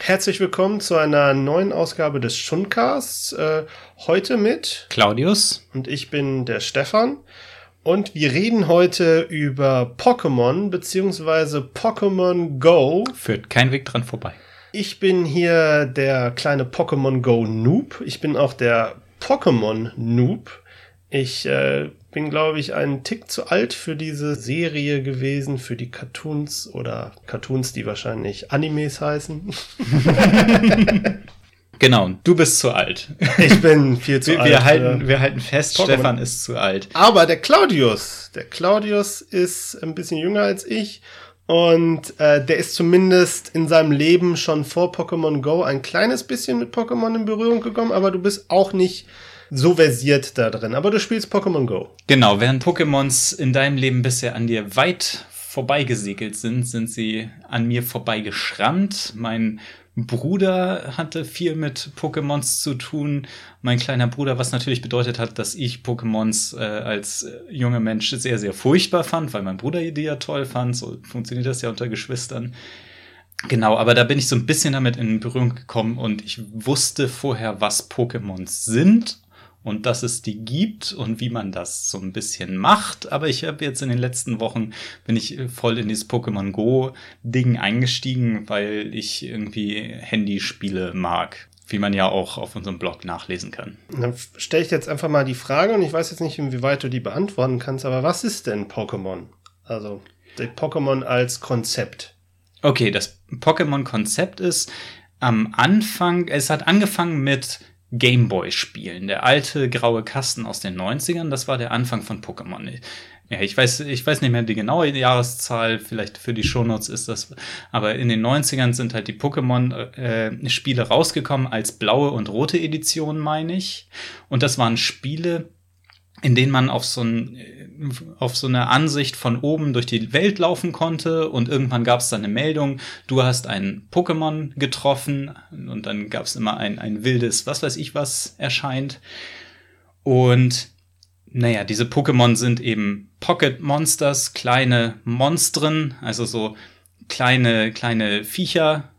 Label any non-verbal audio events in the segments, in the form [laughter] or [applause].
Herzlich willkommen zu einer neuen Ausgabe des Schundcasts. Äh, heute mit Claudius und ich bin der Stefan. Und wir reden heute über Pokémon beziehungsweise Pokémon Go. Führt kein Weg dran vorbei. Ich bin hier der kleine Pokémon Go Noob. Ich bin auch der Pokémon Noob. Ich äh, bin, glaube ich, einen Tick zu alt für diese Serie gewesen, für die Cartoons oder Cartoons, die wahrscheinlich Animes heißen. [laughs] Genau, du bist zu alt. Ich bin viel zu wir, alt. Wir halten, wir halten fest, Pokémon. Stefan ist zu alt. Aber der Claudius, der Claudius ist ein bisschen jünger als ich und äh, der ist zumindest in seinem Leben schon vor Pokémon Go ein kleines bisschen mit Pokémon in Berührung gekommen, aber du bist auch nicht so versiert da drin. Aber du spielst Pokémon Go. Genau, während Pokémons in deinem Leben bisher an dir weit vorbeigesegelt sind, sind sie an mir vorbeigeschrammt. Mein Bruder hatte viel mit Pokémons zu tun. Mein kleiner Bruder, was natürlich bedeutet hat, dass ich Pokémons äh, als junger Mensch sehr, sehr furchtbar fand, weil mein Bruder die ja toll fand. So funktioniert das ja unter Geschwistern. Genau, aber da bin ich so ein bisschen damit in Berührung gekommen und ich wusste vorher, was Pokémons sind und dass es die gibt und wie man das so ein bisschen macht. Aber ich habe jetzt in den letzten Wochen bin ich voll in dieses Pokémon Go Ding eingestiegen, weil ich irgendwie Handyspiele mag. Wie man ja auch auf unserem Blog nachlesen kann. Dann stelle ich jetzt einfach mal die Frage und ich weiß jetzt nicht, inwieweit du die beantworten kannst, aber was ist denn Pokémon? Also Pokémon als Konzept. Okay, das Pokémon-Konzept ist am Anfang, es hat angefangen mit Gameboy-Spielen. Der alte graue Kasten aus den 90ern, das war der Anfang von Pokémon. Ja, ich weiß, ich weiß nicht mehr die genaue Jahreszahl, vielleicht für die Shownotes ist das, aber in den 90ern sind halt die Pokémon-Spiele äh, rausgekommen als blaue und rote Edition, meine ich. Und das waren Spiele, in denen man auf so, ein, auf so eine Ansicht von oben durch die Welt laufen konnte und irgendwann gab es dann eine Meldung, du hast ein Pokémon getroffen und dann gab es immer ein, ein wildes, was weiß ich was erscheint. Und naja, diese Pokémon sind eben Pocket Monsters, kleine Monstren, also so kleine, kleine Viecher,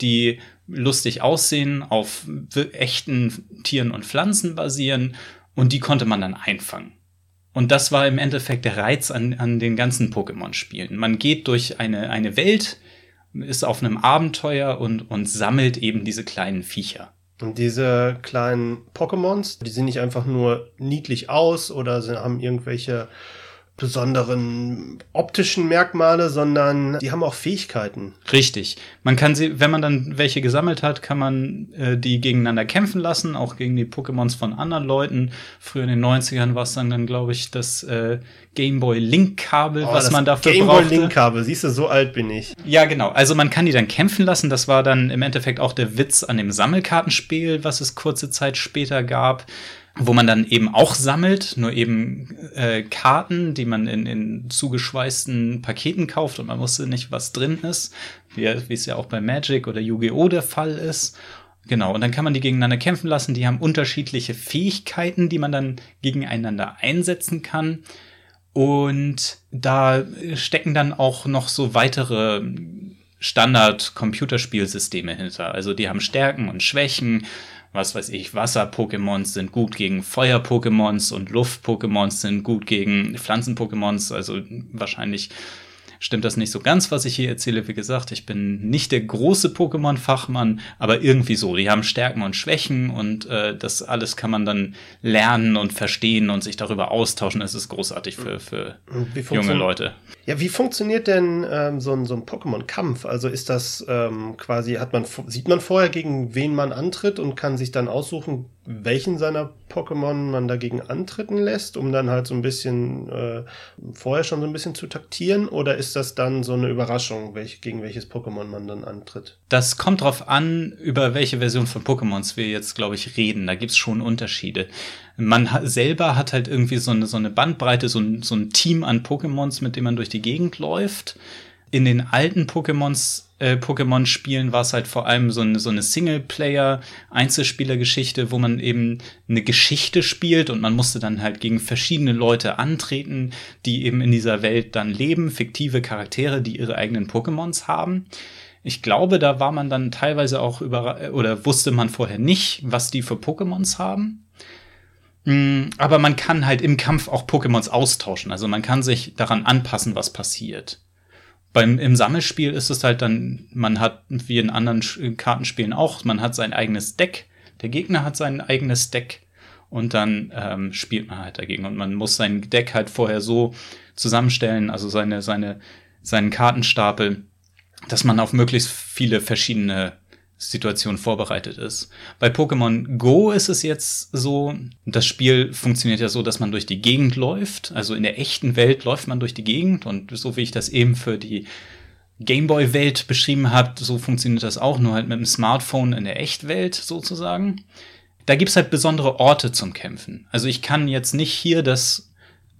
die lustig aussehen, auf echten Tieren und Pflanzen basieren und die konnte man dann einfangen. Und das war im Endeffekt der Reiz an, an den ganzen Pokémon-Spielen. Man geht durch eine, eine Welt, ist auf einem Abenteuer und, und sammelt eben diese kleinen Viecher. Und diese kleinen Pokémons, die sehen nicht einfach nur niedlich aus oder sie haben irgendwelche besonderen optischen Merkmale, sondern die haben auch Fähigkeiten. Richtig. Man kann sie, wenn man dann welche gesammelt hat, kann man äh, die gegeneinander kämpfen lassen, auch gegen die Pokémons von anderen Leuten. Früher in den 90ern war es dann, dann glaube ich, das äh, Gameboy Link-Kabel, oh, was man dafür Game brauchte. Gameboy Link-Kabel, siehst du, so alt bin ich. Ja, genau. Also man kann die dann kämpfen lassen. Das war dann im Endeffekt auch der Witz an dem Sammelkartenspiel, was es kurze Zeit später gab wo man dann eben auch sammelt, nur eben äh, Karten, die man in, in zugeschweißten Paketen kauft und man wusste nicht, was drin ist, wie, wie es ja auch bei Magic oder Yu-Gi-Oh! der Fall ist. Genau, und dann kann man die gegeneinander kämpfen lassen. Die haben unterschiedliche Fähigkeiten, die man dann gegeneinander einsetzen kann. Und da stecken dann auch noch so weitere Standard-Computerspielsysteme hinter. Also die haben Stärken und Schwächen was weiß ich, Wasser-Pokémons sind gut gegen Feuer-Pokémons und Luft-Pokémons sind gut gegen Pflanzen-Pokémons. Also wahrscheinlich stimmt das nicht so ganz, was ich hier erzähle. Wie gesagt, ich bin nicht der große Pokémon-Fachmann, aber irgendwie so. Die haben Stärken und Schwächen und äh, das alles kann man dann lernen und verstehen und sich darüber austauschen. Es ist großartig für, für junge Leute. Ja, wie funktioniert denn ähm, so ein, so ein Pokémon-Kampf? Also ist das ähm, quasi, hat man, sieht man vorher, gegen wen man antritt und kann sich dann aussuchen, welchen seiner Pokémon man dagegen antreten lässt, um dann halt so ein bisschen äh, vorher schon so ein bisschen zu taktieren? Oder ist das dann so eine Überraschung, welch, gegen welches Pokémon man dann antritt? Das kommt drauf an, über welche Version von Pokémons wir jetzt, glaube ich, reden. Da gibt's schon Unterschiede. Man hat, selber hat halt irgendwie so eine, so eine Bandbreite, so ein, so ein Team an Pokémons, mit dem man durch die Gegend läuft. In den alten Pokémons äh, Pokémon-Spielen war es halt vor allem so eine, so eine Singleplayer-Einzelspieler-Geschichte, wo man eben eine Geschichte spielt und man musste dann halt gegen verschiedene Leute antreten, die eben in dieser Welt dann leben, fiktive Charaktere, die ihre eigenen Pokémons haben. Ich glaube, da war man dann teilweise auch über oder wusste man vorher nicht, was die für Pokémons haben. Mm, aber man kann halt im Kampf auch Pokémons austauschen. Also man kann sich daran anpassen, was passiert. Beim, Im Sammelspiel ist es halt dann, man hat wie in anderen Kartenspielen auch, man hat sein eigenes Deck, der Gegner hat sein eigenes Deck und dann ähm, spielt man halt dagegen und man muss sein Deck halt vorher so zusammenstellen, also seine, seine, seinen Kartenstapel, dass man auf möglichst viele verschiedene Situation vorbereitet ist. Bei Pokémon Go ist es jetzt so, das Spiel funktioniert ja so, dass man durch die Gegend läuft. Also in der echten Welt läuft man durch die Gegend und so wie ich das eben für die Gameboy-Welt beschrieben habe, so funktioniert das auch, nur halt mit dem Smartphone in der Echtwelt sozusagen. Da gibt's halt besondere Orte zum Kämpfen. Also ich kann jetzt nicht hier das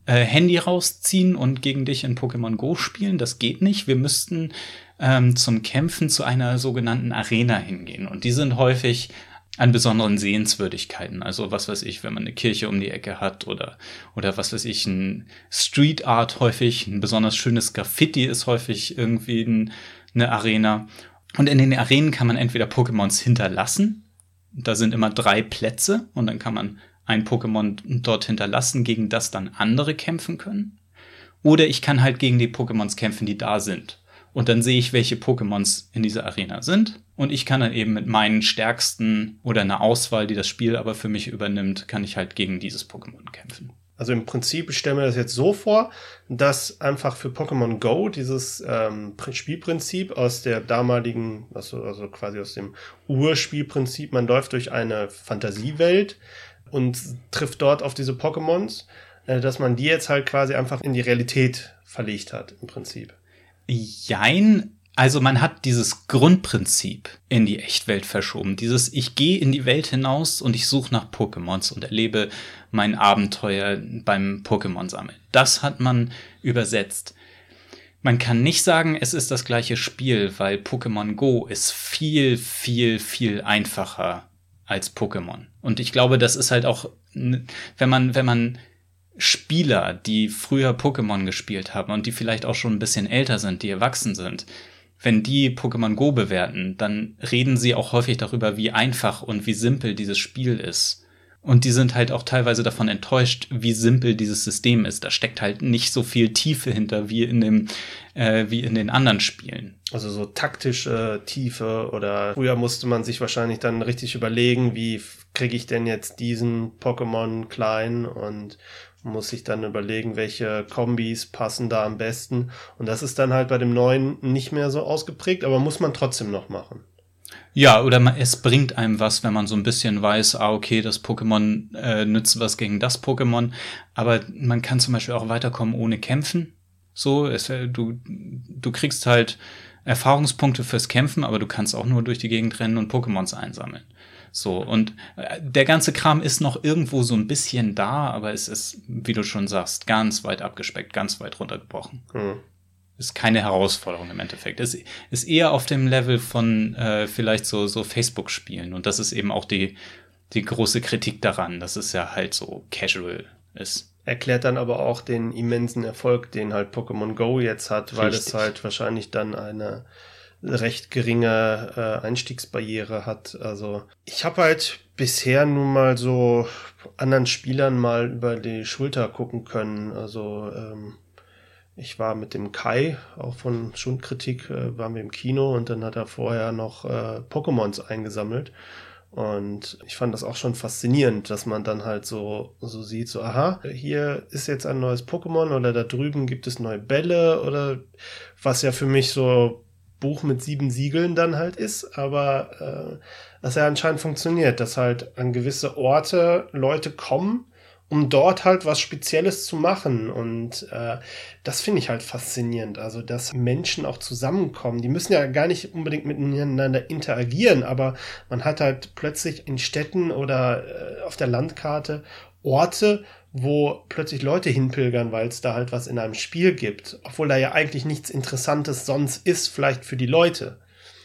äh, Handy rausziehen und gegen dich in Pokémon Go spielen. Das geht nicht. Wir müssten ähm, zum Kämpfen zu einer sogenannten Arena hingehen. Und die sind häufig an besonderen Sehenswürdigkeiten. Also was weiß ich, wenn man eine Kirche um die Ecke hat oder, oder was weiß ich, ein Street Art häufig, ein besonders schönes Graffiti ist häufig irgendwie ein, eine Arena. Und in den Arenen kann man entweder Pokémons hinterlassen. Da sind immer drei Plätze und dann kann man ein Pokémon dort hinterlassen, gegen das dann andere kämpfen können. Oder ich kann halt gegen die Pokémons kämpfen, die da sind. Und dann sehe ich, welche Pokémons in dieser Arena sind. Und ich kann dann eben mit meinen stärksten oder einer Auswahl, die das Spiel aber für mich übernimmt, kann ich halt gegen dieses Pokémon kämpfen. Also im Prinzip, ich stelle mir das jetzt so vor, dass einfach für Pokémon Go dieses ähm, Spielprinzip aus der damaligen, also, also quasi aus dem Urspielprinzip, man läuft durch eine Fantasiewelt und trifft dort auf diese Pokémons, äh, dass man die jetzt halt quasi einfach in die Realität verlegt hat, im Prinzip. Jein. Also man hat dieses Grundprinzip in die Echtwelt verschoben. Dieses Ich gehe in die Welt hinaus und ich suche nach Pokémons und erlebe mein Abenteuer beim Pokémon sammeln. Das hat man übersetzt. Man kann nicht sagen, es ist das gleiche Spiel, weil Pokémon Go ist viel, viel, viel einfacher als Pokémon. Und ich glaube, das ist halt auch, wenn man, wenn man Spieler, die früher Pokémon gespielt haben und die vielleicht auch schon ein bisschen älter sind, die erwachsen sind, wenn die Pokémon Go bewerten, dann reden sie auch häufig darüber, wie einfach und wie simpel dieses Spiel ist. Und die sind halt auch teilweise davon enttäuscht, wie simpel dieses System ist. Da steckt halt nicht so viel Tiefe hinter wie in dem, äh, wie in den anderen Spielen. Also so taktische Tiefe oder früher musste man sich wahrscheinlich dann richtig überlegen, wie kriege ich denn jetzt diesen Pokémon klein und muss sich dann überlegen, welche Kombis passen da am besten. Und das ist dann halt bei dem neuen nicht mehr so ausgeprägt, aber muss man trotzdem noch machen. Ja, oder man, es bringt einem was, wenn man so ein bisschen weiß, ah, okay, das Pokémon äh, nützt was gegen das Pokémon. Aber man kann zum Beispiel auch weiterkommen ohne kämpfen. So, es, äh, du, du kriegst halt Erfahrungspunkte fürs Kämpfen, aber du kannst auch nur durch die Gegend rennen und Pokémons einsammeln. So, und äh, der ganze Kram ist noch irgendwo so ein bisschen da, aber es ist, wie du schon sagst, ganz weit abgespeckt, ganz weit runtergebrochen. Mhm. Ist keine Herausforderung im Endeffekt. Es ist eher auf dem Level von äh, vielleicht so, so Facebook-Spielen. Und das ist eben auch die, die große Kritik daran, dass es ja halt so casual ist. Erklärt dann aber auch den immensen Erfolg, den halt Pokémon Go jetzt hat, weil Richtig. es halt wahrscheinlich dann eine recht geringe äh, Einstiegsbarriere hat. Also ich habe halt bisher nun mal so anderen Spielern mal über die Schulter gucken können. Also ähm, ich war mit dem Kai, auch von Schundkritik, äh, waren wir im Kino und dann hat er vorher noch äh, Pokémons eingesammelt. Und ich fand das auch schon faszinierend, dass man dann halt so, so sieht, so, aha, hier ist jetzt ein neues Pokémon oder da drüben gibt es neue Bälle oder was ja für mich so Buch mit sieben Siegeln dann halt ist, aber äh, das ja anscheinend funktioniert, dass halt an gewisse Orte Leute kommen, um dort halt was Spezielles zu machen. Und äh, das finde ich halt faszinierend. Also, dass Menschen auch zusammenkommen. Die müssen ja gar nicht unbedingt miteinander interagieren, aber man hat halt plötzlich in Städten oder äh, auf der Landkarte Orte, wo plötzlich Leute hinpilgern, weil es da halt was in einem Spiel gibt, obwohl da ja eigentlich nichts Interessantes sonst ist, vielleicht für die Leute.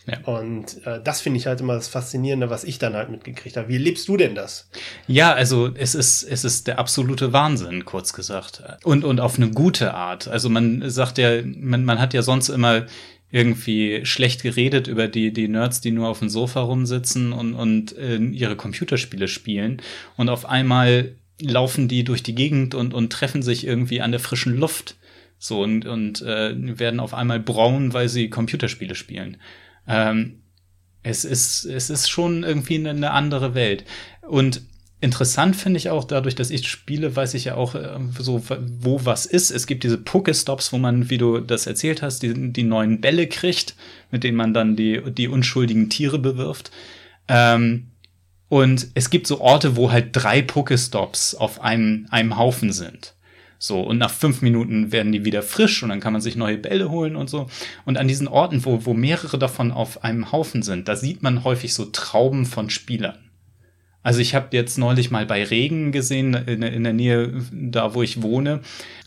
Ja. Und äh, das finde ich halt immer das Faszinierende, was ich dann halt mitgekriegt habe. Wie lebst du denn das? Ja, also es ist, es ist der absolute Wahnsinn, kurz gesagt. Und, und auf eine gute Art. Also man sagt ja, man, man hat ja sonst immer irgendwie schlecht geredet über die, die Nerds, die nur auf dem Sofa rumsitzen und, und äh, ihre Computerspiele spielen. Und auf einmal laufen die durch die Gegend und, und treffen sich irgendwie an der frischen Luft. So und, und äh, werden auf einmal braun, weil sie Computerspiele spielen. Ähm, es ist, es ist schon irgendwie eine, andere Welt. Und Interessant finde ich auch, dadurch, dass ich spiele, weiß ich ja auch äh, so, wo was ist. Es gibt diese Pokestops, wo man, wie du das erzählt hast, die, die neuen Bälle kriegt, mit denen man dann die, die unschuldigen Tiere bewirft. Ähm, und es gibt so Orte, wo halt drei Pokestops auf einem, einem Haufen sind. So, und nach fünf Minuten werden die wieder frisch und dann kann man sich neue Bälle holen und so. Und an diesen Orten, wo, wo mehrere davon auf einem Haufen sind, da sieht man häufig so Trauben von Spielern. Also ich habe jetzt neulich mal bei Regen gesehen, in, in, der Nähe da, wo ich wohne,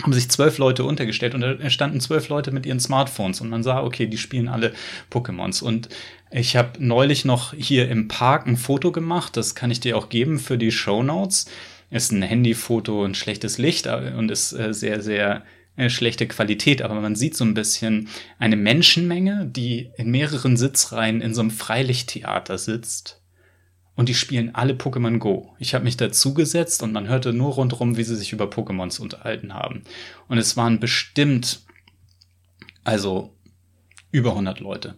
haben sich zwölf Leute untergestellt und da standen zwölf Leute mit ihren Smartphones und man sah, okay, die spielen alle Pokémons. Und ich habe neulich noch hier im Park ein Foto gemacht, das kann ich dir auch geben für die Show Notes. Ist ein Handyfoto, ein schlechtes Licht äh, und ist äh, sehr, sehr äh, schlechte Qualität, aber man sieht so ein bisschen eine Menschenmenge, die in mehreren Sitzreihen in so einem Freilichttheater sitzt und die spielen alle Pokémon Go. Ich habe mich dazugesetzt und man hörte nur rundherum, wie sie sich über Pokémons unterhalten haben. Und es waren bestimmt, also über 100 Leute,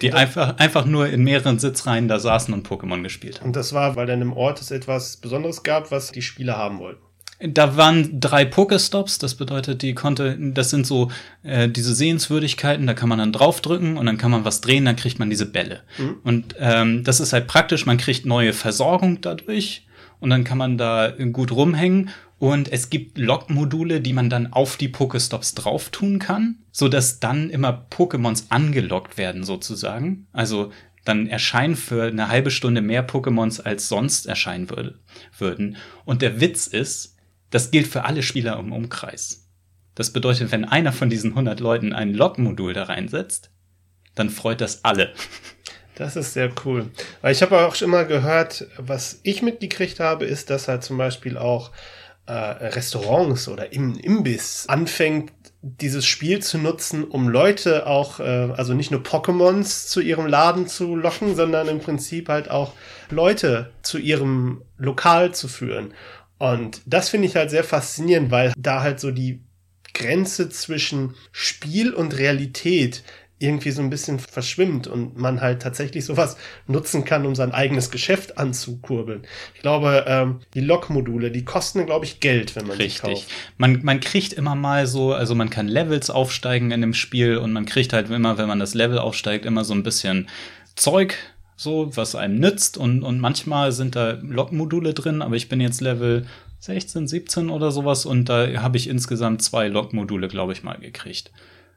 die einfach, einfach nur in mehreren Sitzreihen da saßen und Pokémon gespielt haben. Und das war, weil dann im Ort es etwas Besonderes gab, was die Spieler haben wollten. Da waren drei Pokestops, das bedeutet, die konnte, das sind so äh, diese Sehenswürdigkeiten, da kann man dann draufdrücken und dann kann man was drehen, dann kriegt man diese Bälle. Mhm. Und ähm, das ist halt praktisch, man kriegt neue Versorgung dadurch und dann kann man da gut rumhängen. Und es gibt Lock-Module, die man dann auf die Pokestops drauf tun kann, so dass dann immer Pokémons angelockt werden sozusagen. Also dann erscheinen für eine halbe Stunde mehr Pokémons als sonst erscheinen würde, würden. Und der Witz ist, das gilt für alle Spieler im Umkreis. Das bedeutet, wenn einer von diesen 100 Leuten ein Log-Modul da reinsetzt, dann freut das alle. [laughs] Das ist sehr cool. Weil ich habe auch schon immer gehört, was ich mitgekriegt habe, ist, dass halt zum Beispiel auch äh, Restaurants oder im Imbiss anfängt, dieses Spiel zu nutzen, um Leute auch, äh, also nicht nur Pokémons zu ihrem Laden zu locken, sondern im Prinzip halt auch Leute zu ihrem Lokal zu führen. Und das finde ich halt sehr faszinierend, weil da halt so die Grenze zwischen Spiel und Realität irgendwie so ein bisschen verschwimmt und man halt tatsächlich sowas nutzen kann, um sein eigenes Geschäft anzukurbeln. Ich glaube, ähm, die Log-Module, die kosten, glaube ich, Geld, wenn man Richtig. die kauft. Man, man kriegt immer mal so, also man kann Levels aufsteigen in dem Spiel und man kriegt halt immer, wenn man das Level aufsteigt, immer so ein bisschen Zeug so, was einem nützt. Und, und manchmal sind da Log-Module drin, aber ich bin jetzt Level 16, 17 oder sowas und da habe ich insgesamt zwei Log-Module, glaube ich, mal gekriegt.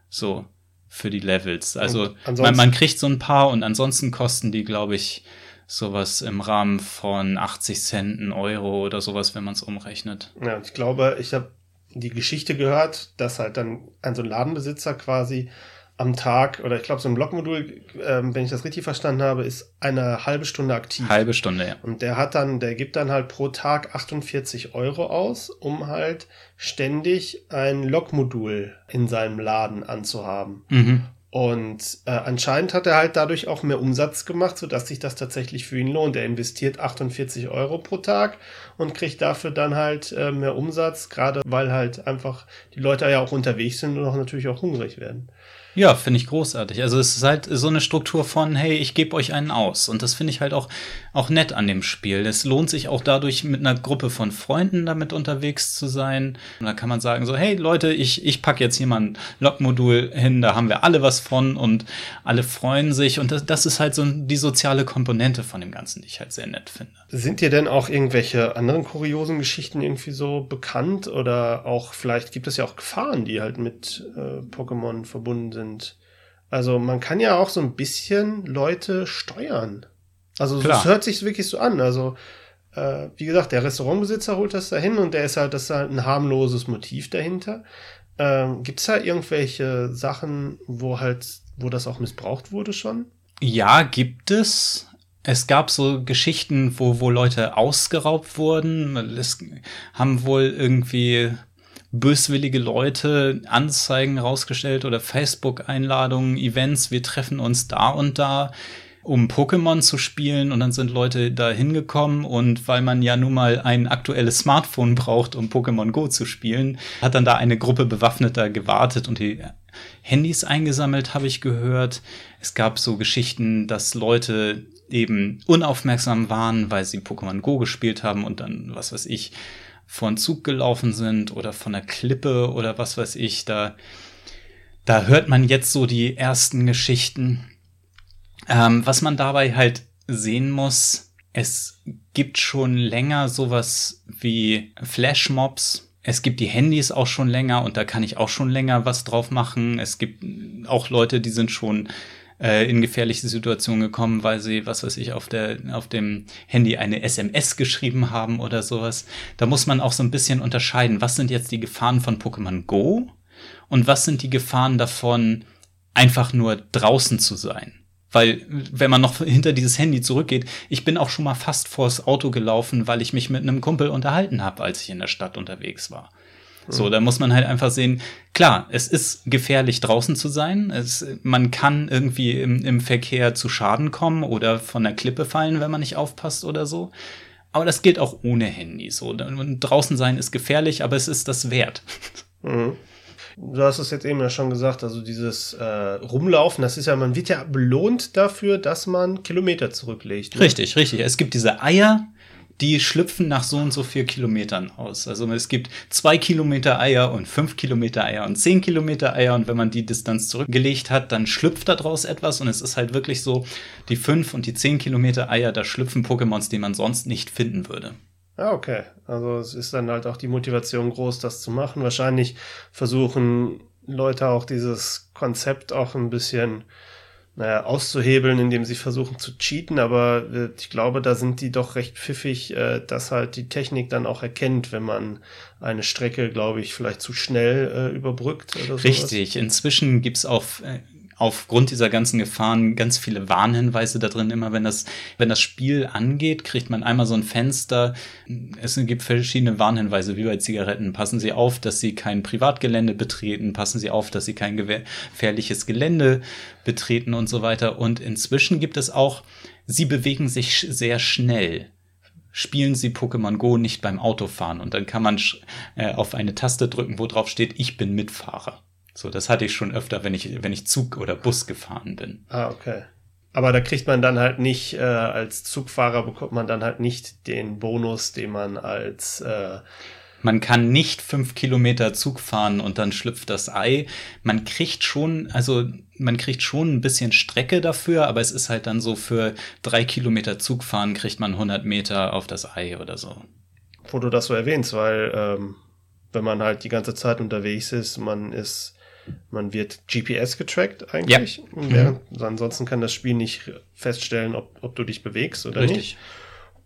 So, für die Levels. Also man, man kriegt so ein paar und ansonsten kosten die, glaube ich, sowas im Rahmen von 80 Cent, ein Euro oder sowas, wenn man es umrechnet. Ja, ich glaube, ich habe die Geschichte gehört, dass halt dann ein so ein Ladenbesitzer quasi am Tag, oder ich glaube, so ein Blockmodul, ähm, wenn ich das richtig verstanden habe, ist eine halbe Stunde aktiv. Halbe Stunde, ja. Und der hat dann, der gibt dann halt pro Tag 48 Euro aus, um halt ständig ein Lokmodul in seinem Laden anzuhaben. Mhm. Und äh, anscheinend hat er halt dadurch auch mehr Umsatz gemacht, sodass sich das tatsächlich für ihn lohnt. Er investiert 48 Euro pro Tag und kriegt dafür dann halt äh, mehr Umsatz, gerade weil halt einfach die Leute ja auch unterwegs sind und auch natürlich auch hungrig werden. Ja, finde ich großartig. Also es ist halt so eine Struktur von, hey, ich gebe euch einen aus. Und das finde ich halt auch, auch nett an dem Spiel. Es lohnt sich auch dadurch, mit einer Gruppe von Freunden damit unterwegs zu sein. Und da kann man sagen, so, hey Leute, ich, ich pack jetzt hier mal ein Logmodul hin, da haben wir alle was von und alle freuen sich. Und das, das ist halt so die soziale Komponente von dem Ganzen, die ich halt sehr nett finde. Sind dir denn auch irgendwelche anderen kuriosen Geschichten irgendwie so bekannt? Oder auch vielleicht gibt es ja auch Gefahren, die halt mit äh, Pokémon verbunden sind? Sind. Also man kann ja auch so ein bisschen Leute steuern. Also es hört sich wirklich so an. Also äh, wie gesagt, der Restaurantbesitzer holt das dahin und der ist halt, das ist halt ein harmloses Motiv dahinter. Ähm, Gibt es da irgendwelche Sachen, wo halt, wo das auch missbraucht wurde schon? Ja, gibt es. Es gab so Geschichten, wo, wo Leute ausgeraubt wurden. Es haben wohl irgendwie böswillige Leute Anzeigen rausgestellt oder Facebook-Einladungen, Events, wir treffen uns da und da um Pokémon zu spielen und dann sind Leute da hingekommen und weil man ja nun mal ein aktuelles Smartphone braucht, um Pokémon Go zu spielen, hat dann da eine Gruppe Bewaffneter gewartet und die Handys eingesammelt, habe ich gehört. Es gab so Geschichten, dass Leute eben unaufmerksam waren, weil sie Pokémon Go gespielt haben und dann, was weiß ich, vor einen Zug gelaufen sind oder von der Klippe oder was weiß ich, da, da hört man jetzt so die ersten Geschichten. Ähm, was man dabei halt sehen muss, es gibt schon länger sowas wie Flashmobs. Es gibt die Handys auch schon länger und da kann ich auch schon länger was drauf machen. Es gibt auch Leute, die sind schon äh, in gefährliche Situationen gekommen, weil sie, was weiß ich, auf, der, auf dem Handy eine SMS geschrieben haben oder sowas. Da muss man auch so ein bisschen unterscheiden, was sind jetzt die Gefahren von Pokémon Go und was sind die Gefahren davon, einfach nur draußen zu sein. Weil, wenn man noch hinter dieses Handy zurückgeht, ich bin auch schon mal fast vors Auto gelaufen, weil ich mich mit einem Kumpel unterhalten habe, als ich in der Stadt unterwegs war. So, da muss man halt einfach sehen, klar, es ist gefährlich draußen zu sein. Es, man kann irgendwie im, im Verkehr zu Schaden kommen oder von der Klippe fallen, wenn man nicht aufpasst oder so. Aber das gilt auch ohne Handy. So, draußen sein ist gefährlich, aber es ist das wert. [laughs] Mhm. Du hast es jetzt eben ja schon gesagt, also dieses äh, Rumlaufen, das ist ja, man wird ja belohnt dafür, dass man Kilometer zurücklegt. Ne? Richtig, richtig. Es gibt diese Eier, die schlüpfen nach so und so vier Kilometern aus. Also es gibt zwei Kilometer Eier und fünf Kilometer Eier und zehn Kilometer Eier und wenn man die Distanz zurückgelegt hat, dann schlüpft daraus etwas und es ist halt wirklich so, die fünf und die zehn Kilometer Eier, da schlüpfen Pokémons, die man sonst nicht finden würde. Ja, okay. Also es ist dann halt auch die Motivation groß, das zu machen. Wahrscheinlich versuchen Leute auch dieses Konzept auch ein bisschen naja, auszuhebeln, indem sie versuchen zu cheaten, aber äh, ich glaube, da sind die doch recht pfiffig, äh, dass halt die Technik dann auch erkennt, wenn man eine Strecke, glaube ich, vielleicht zu schnell äh, überbrückt. Richtig, inzwischen gibt's auch äh, aufgrund dieser ganzen Gefahren ganz viele Warnhinweise da drin. Immer wenn das, wenn das Spiel angeht, kriegt man einmal so ein Fenster. Es gibt verschiedene Warnhinweise, wie bei Zigaretten. Passen Sie auf, dass Sie kein Privatgelände betreten. Passen Sie auf, dass Sie kein gefährliches Gelände betreten und so weiter. Und inzwischen gibt es auch, Sie bewegen sich sehr schnell spielen Sie Pokémon Go nicht beim Autofahren und dann kann man äh, auf eine Taste drücken, wo drauf steht, ich bin Mitfahrer. So, das hatte ich schon öfter, wenn ich, wenn ich Zug oder Bus gefahren bin. Ah, okay. Aber da kriegt man dann halt nicht, äh, als Zugfahrer bekommt man dann halt nicht den Bonus, den man als äh man kann nicht fünf Kilometer Zug fahren und dann schlüpft das Ei. Man kriegt schon, also man kriegt schon ein bisschen Strecke dafür, aber es ist halt dann so für drei Kilometer Zug fahren kriegt man 100 Meter auf das Ei oder so. Wo du das so erwähnst, weil ähm, wenn man halt die ganze Zeit unterwegs ist, man ist man wird GPS getrackt eigentlich. Ja. Während, mhm. Ansonsten kann das Spiel nicht feststellen, ob, ob du dich bewegst oder Richtig. nicht.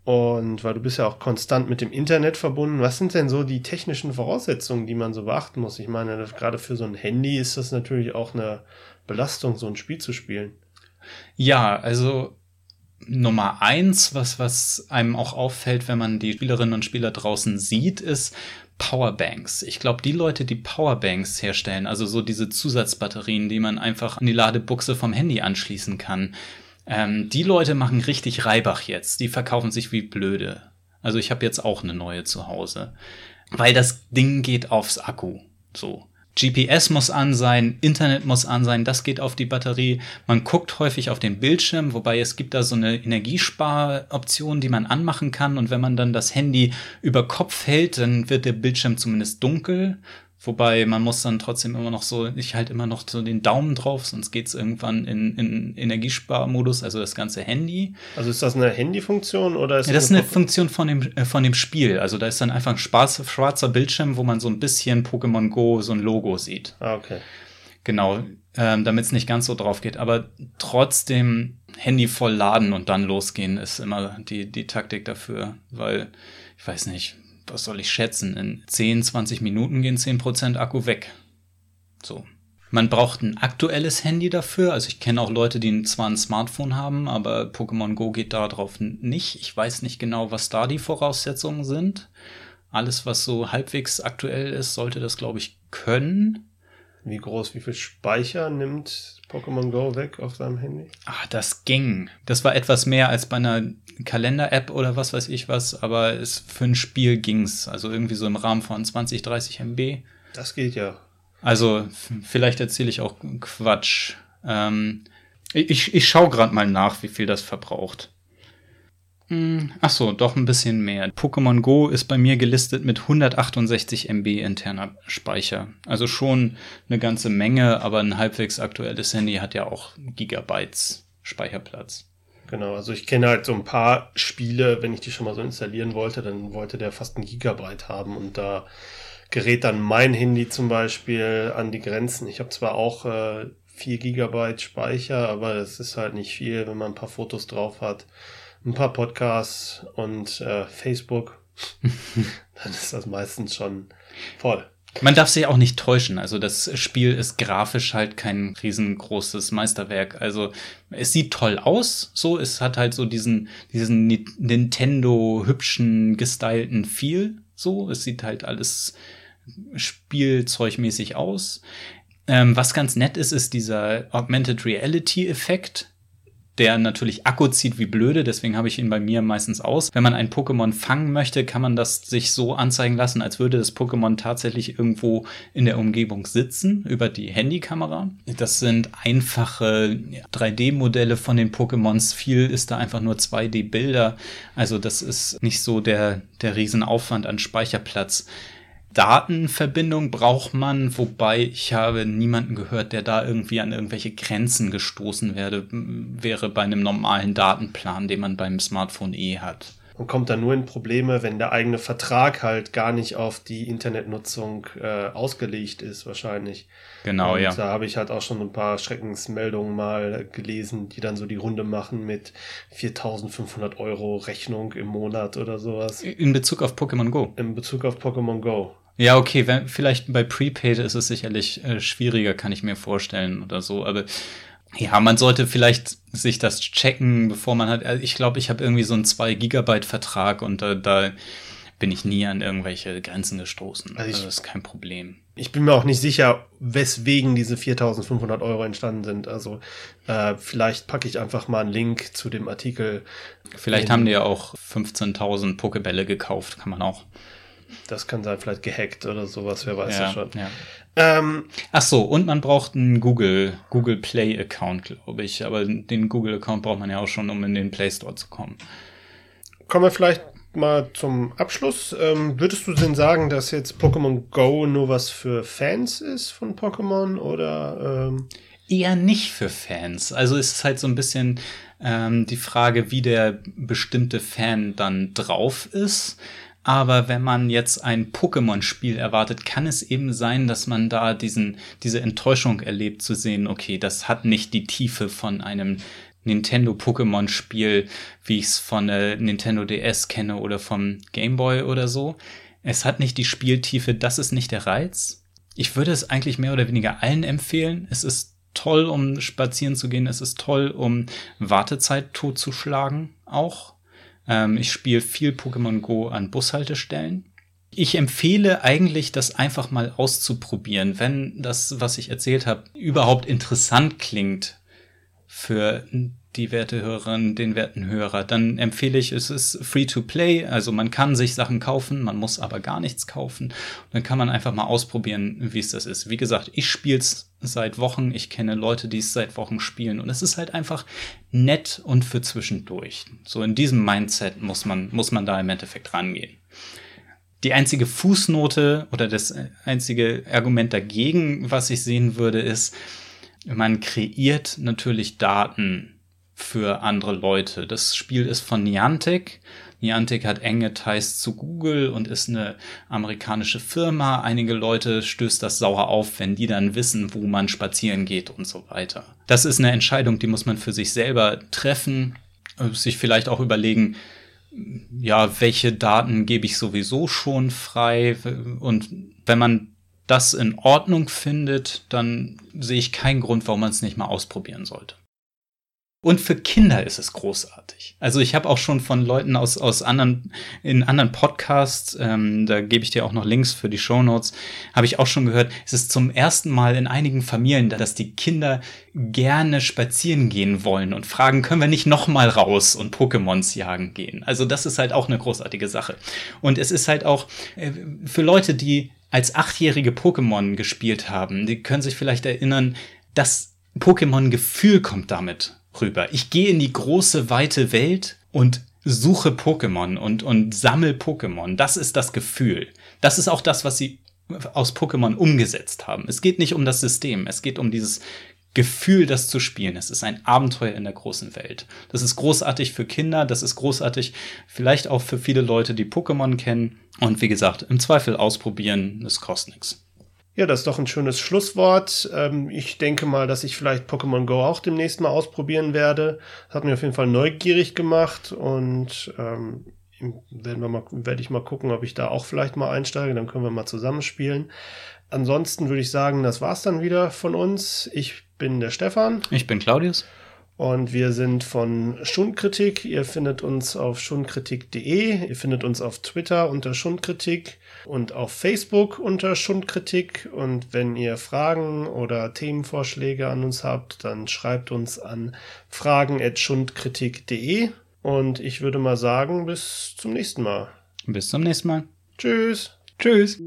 Und weil du bist ja auch konstant mit dem Internet verbunden. Was sind denn so die technischen Voraussetzungen, die man so beachten muss? Ich meine, gerade für so ein Handy ist das natürlich auch eine Belastung, so ein Spiel zu spielen. Ja, also Nummer eins, was, was einem auch auffällt, wenn man die Spielerinnen und Spieler draußen sieht, ist, Powerbanks. Ich glaube, die Leute, die Powerbanks herstellen, also so diese Zusatzbatterien, die man einfach an die Ladebuchse vom Handy anschließen kann, ähm, die Leute machen richtig Reibach jetzt. Die verkaufen sich wie blöde. Also ich habe jetzt auch eine neue zu Hause. Weil das Ding geht aufs Akku. So. GPS muss an sein, Internet muss an sein, das geht auf die Batterie. Man guckt häufig auf den Bildschirm, wobei es gibt da so eine Energiesparoption, die man anmachen kann. Und wenn man dann das Handy über Kopf hält, dann wird der Bildschirm zumindest dunkel. Wobei man muss dann trotzdem immer noch so, ich halte immer noch so den Daumen drauf, sonst geht's irgendwann in, in Energiesparmodus, also das ganze Handy. Also ist das eine Handyfunktion oder ist ja, das ist eine Funktion von dem, äh, von dem Spiel. Also da ist dann einfach ein schwarzer, schwarzer Bildschirm, wo man so ein bisschen Pokémon Go, so ein Logo sieht. Ah, okay. Genau. ähm, damit es nicht ganz so drauf geht. Aber trotzdem Handy voll laden und dann losgehen ist immer die, die Taktik dafür, weil ich weiß nicht, was soll ich schätzen? In 10, 20 Minuten gehen 10% Akku weg. So. Man braucht ein aktuelles Handy dafür. Also ich kenne auch Leute, die zwar ein Smartphone haben, aber Pokémon Go geht da drauf nicht. Ich weiß nicht genau, was da die Voraussetzungen sind. Alles, was so halbwegs aktuell ist, sollte das, glaube ich, können. Wie groß, wie viel Speicher nimmt Pokémon Go weg auf seinem Handy? Ah, das ging. Das war etwas mehr als bei einer Kalender-App oder was weiß ich was, aber es, für ein Spiel ging's. Also irgendwie so im Rahmen von 20, 30 MB. Das geht ja. Also, vielleicht erzähle ich auch Quatsch. Ähm, ich ich schaue gerade mal nach, wie viel das verbraucht. Hm, ach so, doch ein bisschen mehr. Pokémon Go ist bei mir gelistet mit 168 MB interner Speicher. Also schon eine ganze Menge, aber ein halbwegs aktuelles Handy hat ja auch Gigabytes Speicherplatz. Genau, also ich kenne halt so ein paar Spiele, wenn ich die schon mal so installieren wollte, dann wollte der fast ein Gigabyte haben und da gerät dann mein Handy zum Beispiel an die Grenzen. Ich habe zwar auch äh, 4 Gigabyte Speicher, aber es ist halt nicht viel, wenn man ein paar Fotos drauf hat ein paar Podcasts und äh, Facebook, [laughs] dann ist das meistens schon voll. Man darf sich auch nicht täuschen. Also das Spiel ist grafisch halt kein riesengroßes Meisterwerk. Also es sieht toll aus, so. Es hat halt so diesen, diesen Nintendo hübschen, gestylten Feel, so. Es sieht halt alles spielzeugmäßig aus. Ähm, was ganz nett ist, ist dieser Augmented Reality Effekt der natürlich Akku zieht wie blöde, deswegen habe ich ihn bei mir meistens aus. Wenn man ein Pokémon fangen möchte, kann man das sich so anzeigen lassen, als würde das Pokémon tatsächlich irgendwo in der Umgebung sitzen über die Handykamera. Das sind einfache 3D-Modelle von den Pokémons. Viel ist da einfach nur 2D-Bilder. Also das ist nicht so der, der Riesenaufwand an Speicherplatz. Datenverbindung braucht man, wobei ich habe niemanden gehört, der da irgendwie an irgendwelche Grenzen gestoßen werde, wäre bei einem normalen Datenplan, den man beim Smartphone eh hat. Man kommt da nur in Probleme, wenn der eigene Vertrag halt gar nicht auf die Internetnutzung äh, ausgelegt ist, wahrscheinlich. Genau, Und ja. Da habe ich halt auch schon ein paar Schreckensmeldungen mal gelesen, die dann so die Runde machen mit 4500 Euro Rechnung im Monat oder sowas. In Bezug auf Pokémon Go. In Bezug auf Pokémon Go. Ja, okay, wenn, vielleicht bei Prepaid ist es sicherlich äh, schwieriger, kann ich mir vorstellen oder so, aber ja, man sollte vielleicht sich das checken, bevor man hat. Also ich glaube, ich habe irgendwie so einen 2 Gigabyte Vertrag und äh, da bin ich nie an irgendwelche Grenzen gestoßen. Also, ich, also das ist kein Problem. Ich bin mir auch nicht sicher, weswegen diese 4.500 Euro entstanden sind. Also äh, vielleicht packe ich einfach mal einen Link zu dem Artikel. Vielleicht haben die ja auch 15.000 Pokebälle gekauft, kann man auch. Das kann sein, vielleicht gehackt oder sowas, wer weiß ja, das schon. Ja. Ähm, Ach so, und man braucht einen Google, Google Play Account, glaube ich. Aber den Google Account braucht man ja auch schon, um in den Play Store zu kommen. Kommen wir vielleicht mal zum Abschluss. Ähm, würdest du denn sagen, dass jetzt Pokémon Go nur was für Fans ist von Pokémon oder? Ähm Eher nicht für Fans. Also es ist halt so ein bisschen ähm, die Frage, wie der bestimmte Fan dann drauf ist. Aber wenn man jetzt ein Pokémon-Spiel erwartet, kann es eben sein, dass man da diesen, diese Enttäuschung erlebt zu sehen, okay, das hat nicht die Tiefe von einem Nintendo Pokémon-Spiel, wie ich es von äh, Nintendo DS kenne oder vom Game Boy oder so. Es hat nicht die Spieltiefe, das ist nicht der Reiz. Ich würde es eigentlich mehr oder weniger allen empfehlen. Es ist toll, um spazieren zu gehen. Es ist toll, um Wartezeit totzuschlagen, auch. Ähm, ich spiele viel Pokémon Go an Bushaltestellen. Ich empfehle eigentlich, das einfach mal auszuprobieren, wenn das, was ich erzählt habe, überhaupt interessant klingt für die werte Hörerin, den werten Hörer, dann empfehle ich, es ist free to play, also man kann sich Sachen kaufen, man muss aber gar nichts kaufen. dann kann man einfach mal ausprobieren, wie es das ist. Wie gesagt, ich spiele es seit Wochen, ich kenne Leute, die es seit Wochen spielen und es ist halt einfach nett und für zwischendurch. So in diesem Mindset muss man, muss man da im Endeffekt rangehen. Die einzige Fußnote oder das einzige Argument dagegen, was ich sehen würde, ist, man kreiert natürlich Daten für andere Leute. Das Spiel ist von Niantic. Niantic hat enge Ties zu Google und ist eine amerikanische Firma. Einige Leute stößt das sauer auf, wenn die dann wissen, wo man spazieren geht und so weiter. Das ist eine Entscheidung, die muss man für sich selber treffen, sich vielleicht auch überlegen, ja, welche Daten gebe ich sowieso schon frei und wenn man das in Ordnung findet, dann sehe ich keinen Grund, warum man es nicht mal ausprobieren sollte. Und für Kinder ist es großartig. Also ich habe auch schon von Leuten aus, aus anderen, in anderen Podcasts, ähm, da gebe ich dir auch noch Links für die Show Notes, habe ich auch schon gehört, es ist zum ersten Mal in einigen Familien, dass die Kinder gerne spazieren gehen wollen und fragen, können wir nicht noch mal raus und Pokémons jagen gehen? Also das ist halt auch eine großartige Sache. Und es ist halt auch äh, für Leute, die als Achtjährige Pokémon gespielt haben, die können sich vielleicht erinnern, das Pokémon-Gefühl kommt damit rüber. Ich gehe in die große, weite Welt und suche Pokémon und, und sammel Pokémon. Das ist das Gefühl. Das ist auch das, was sie aus Pokémon umgesetzt haben. Es geht nicht um das System, es geht um dieses Gefühl, das zu spielen. Es ist ein Abenteuer in der großen Welt. Das ist großartig für Kinder, das ist großartig vielleicht auch für viele Leute, die Pokémon kennen. Und wie gesagt, im Zweifel ausprobieren, es kostet nichts. Ja, das ist doch ein schönes Schlusswort. Ähm, ich denke mal, dass ich vielleicht Pokémon Go auch demnächst mal ausprobieren werde. Das hat mir auf jeden Fall neugierig gemacht und ähm, werden wir mal, werde ich mal gucken, ob ich da auch vielleicht mal einsteige. Dann können wir mal zusammenspielen. Ansonsten würde ich sagen, das war's dann wieder von uns. Ich bin der Stefan. Ich bin Claudius. Und wir sind von Schundkritik. Ihr findet uns auf schundkritik.de. Ihr findet uns auf Twitter unter Schundkritik und auf Facebook unter Schundkritik. Und wenn ihr Fragen oder Themenvorschläge an uns habt, dann schreibt uns an fragen.schundkritik.de. Und ich würde mal sagen, bis zum nächsten Mal. Bis zum nächsten Mal. Tschüss. Tschüss.